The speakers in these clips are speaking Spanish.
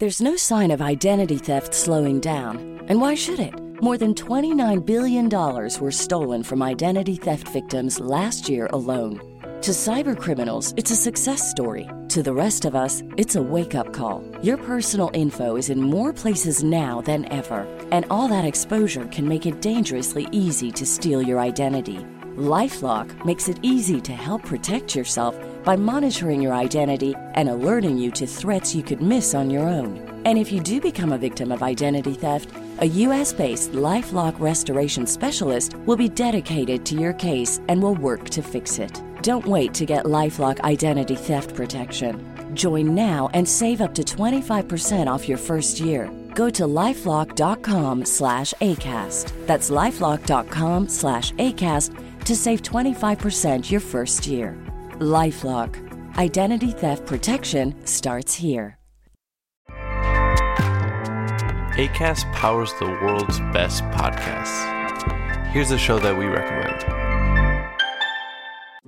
There's no sign of identity theft slowing down. And why should it? More than $29 billion were stolen from identity theft victims last year alone. To cybercriminals, it's a success story. To the rest of us, it's a wake up call. Your personal info is in more places now than ever, and all that exposure can make it dangerously easy to steal your identity. Lifelock makes it easy to help protect yourself by monitoring your identity and alerting you to threats you could miss on your own. And if you do become a victim of identity theft, a US based Lifelock restoration specialist will be dedicated to your case and will work to fix it. Don't wait to get Lifelock identity theft protection. Join now and save up to 25% off your first year. Go to lifelock.com slash ACAST. That's lifelock.com slash ACAST to save 25% your first year. Lifelock. Identity theft protection starts here. ACAST powers the world's best podcasts. Here's a show that we recommend.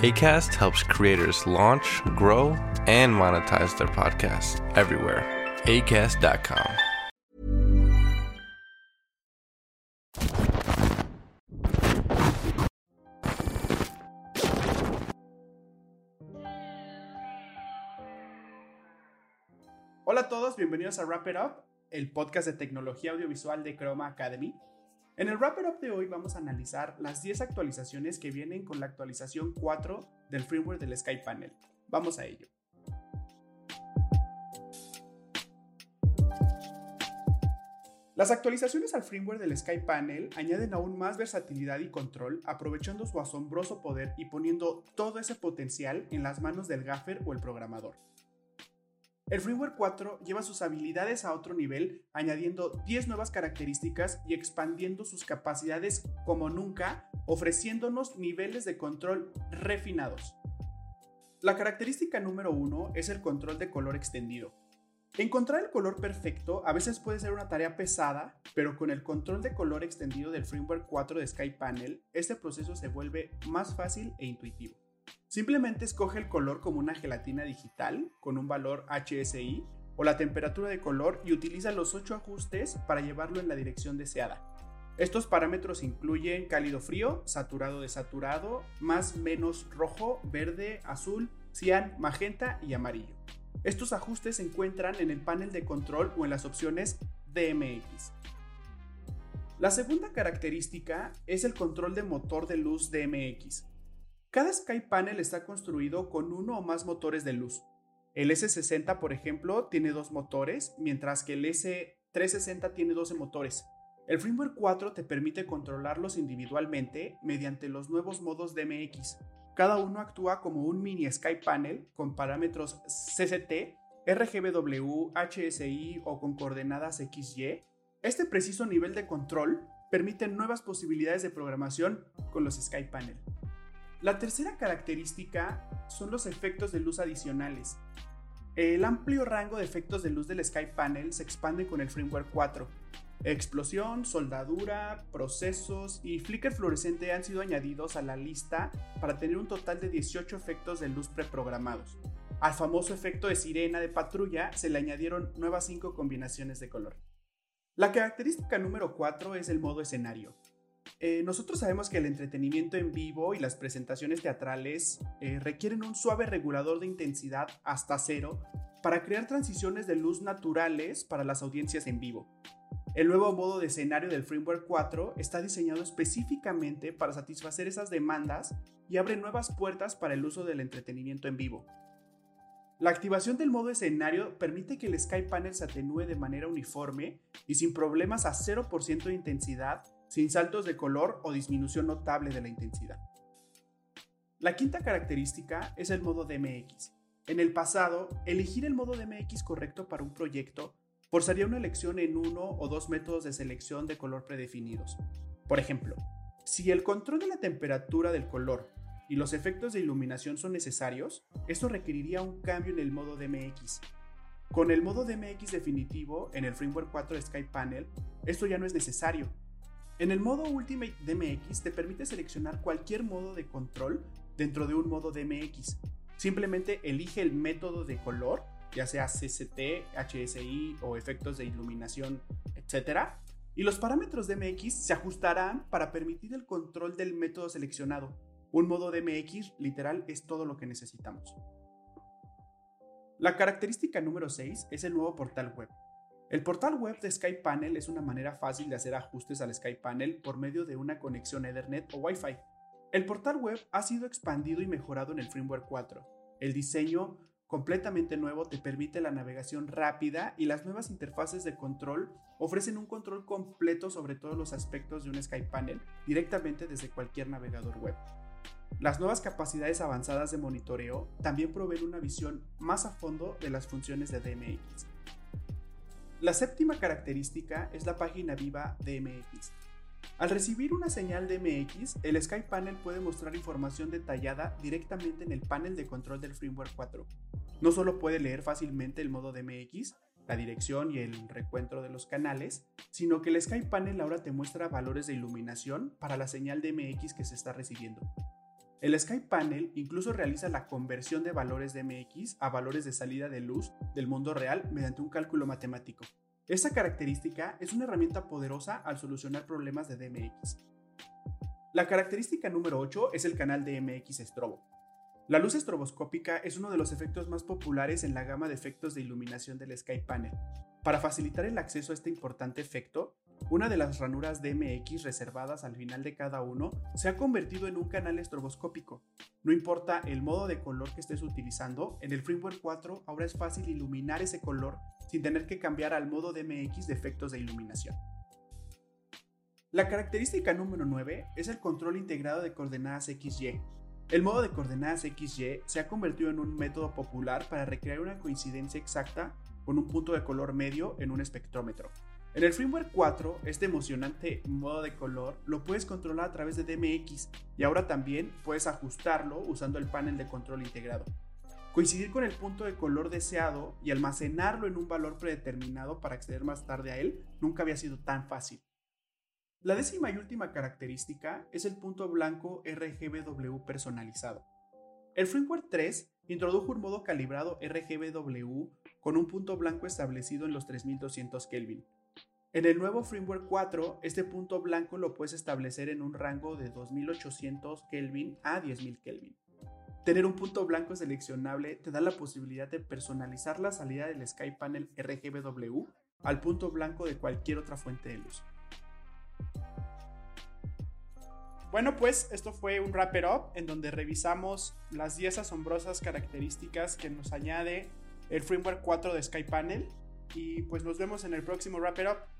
ACAST helps creators launch, grow, and monetize their podcasts everywhere. ACAST.com. Hola a todos, bienvenidos a Wrap It Up, el podcast de tecnología audiovisual de Chroma Academy. En el Wrap It Up de hoy vamos a analizar las 10 actualizaciones que vienen con la actualización 4 del firmware del Sky Panel. Vamos a ello. Las actualizaciones al firmware del Sky Panel añaden aún más versatilidad y control, aprovechando su asombroso poder y poniendo todo ese potencial en las manos del gaffer o el programador. El firmware 4 lleva sus habilidades a otro nivel, añadiendo 10 nuevas características y expandiendo sus capacidades como nunca, ofreciéndonos niveles de control refinados. La característica número 1 es el control de color extendido. Encontrar el color perfecto a veces puede ser una tarea pesada, pero con el control de color extendido del firmware 4 de Sky Panel, este proceso se vuelve más fácil e intuitivo. Simplemente escoge el color como una gelatina digital con un valor HSI o la temperatura de color y utiliza los 8 ajustes para llevarlo en la dirección deseada. Estos parámetros incluyen cálido frío, saturado desaturado, más menos rojo, verde, azul, cian, magenta y amarillo. Estos ajustes se encuentran en el panel de control o en las opciones DMX. La segunda característica es el control de motor de luz DMX. Cada Sky Panel está construido con uno o más motores de luz. El S60, por ejemplo, tiene dos motores, mientras que el S360 tiene 12 motores. El firmware 4 te permite controlarlos individualmente mediante los nuevos modos DMX. Cada uno actúa como un mini Sky Panel con parámetros CCT, RGBW, HSI o con coordenadas XY. Este preciso nivel de control permite nuevas posibilidades de programación con los Sky Panel. La tercera característica son los efectos de luz adicionales. El amplio rango de efectos de luz del Sky Panel se expande con el firmware 4. Explosión, soldadura, procesos y flicker fluorescente han sido añadidos a la lista para tener un total de 18 efectos de luz preprogramados. Al famoso efecto de sirena de patrulla se le añadieron nuevas 5 combinaciones de color. La característica número 4 es el modo escenario. Eh, nosotros sabemos que el entretenimiento en vivo y las presentaciones teatrales eh, requieren un suave regulador de intensidad hasta cero para crear transiciones de luz naturales para las audiencias en vivo. El nuevo modo de escenario del Firmware 4 está diseñado específicamente para satisfacer esas demandas y abre nuevas puertas para el uso del entretenimiento en vivo. La activación del modo escenario permite que el Sky Panel se atenúe de manera uniforme y sin problemas a 0% de intensidad, sin saltos de color o disminución notable de la intensidad. La quinta característica es el modo DMX. En el pasado, elegir el modo DMX correcto para un proyecto forzaría una elección en uno o dos métodos de selección de color predefinidos. Por ejemplo, si el control de la temperatura del color y los efectos de iluminación son necesarios, esto requeriría un cambio en el modo DMX. Con el modo DMX definitivo en el Framework 4 de Sky Panel, esto ya no es necesario. En el modo Ultimate DMX te permite seleccionar cualquier modo de control dentro de un modo DMX. Simplemente elige el método de color, ya sea CCT, HSI o efectos de iluminación, etc. Y los parámetros DMX se ajustarán para permitir el control del método seleccionado. Un modo DMX literal es todo lo que necesitamos. La característica número 6 es el nuevo portal web. El portal web de SkyPanel es una manera fácil de hacer ajustes al SkyPanel por medio de una conexión Ethernet o Wi-Fi. El portal web ha sido expandido y mejorado en el firmware 4. El diseño completamente nuevo te permite la navegación rápida y las nuevas interfaces de control ofrecen un control completo sobre todos los aspectos de un SkyPanel directamente desde cualquier navegador web. Las nuevas capacidades avanzadas de monitoreo también proveen una visión más a fondo de las funciones de DMX. La séptima característica es la página viva DMX. Al recibir una señal DMX, el Sky Panel puede mostrar información detallada directamente en el panel de control del firmware 4. No solo puede leer fácilmente el modo DMX, la dirección y el recuento de los canales, sino que el Sky Panel ahora te muestra valores de iluminación para la señal DMX que se está recibiendo. El Sky Panel incluso realiza la conversión de valores de MX a valores de salida de luz del mundo real mediante un cálculo matemático. Esta característica es una herramienta poderosa al solucionar problemas de DMX. La característica número 8 es el canal DMX Strobo. La luz estroboscópica es uno de los efectos más populares en la gama de efectos de iluminación del Sky Panel. Para facilitar el acceso a este importante efecto, una de las ranuras DMX reservadas al final de cada uno se ha convertido en un canal estroboscópico. No importa el modo de color que estés utilizando, en el firmware 4 ahora es fácil iluminar ese color sin tener que cambiar al modo DMX de efectos de iluminación. La característica número 9 es el control integrado de coordenadas XY. El modo de coordenadas XY se ha convertido en un método popular para recrear una coincidencia exacta con un punto de color medio en un espectrómetro. En el firmware 4, este emocionante modo de color lo puedes controlar a través de DMX y ahora también puedes ajustarlo usando el panel de control integrado. Coincidir con el punto de color deseado y almacenarlo en un valor predeterminado para acceder más tarde a él nunca había sido tan fácil. La décima y última característica es el punto blanco RGBW personalizado. El firmware 3 introdujo un modo calibrado RGBW con un punto blanco establecido en los 3200 Kelvin. En el nuevo firmware 4, este punto blanco lo puedes establecer en un rango de 2800 Kelvin a 10000 Kelvin. Tener un punto blanco seleccionable te da la posibilidad de personalizar la salida del Sky Panel RGBW al punto blanco de cualquier otra fuente de luz. Bueno, pues esto fue un wrap up en donde revisamos las 10 asombrosas características que nos añade el firmware 4 de Sky Panel y pues nos vemos en el próximo wrap up.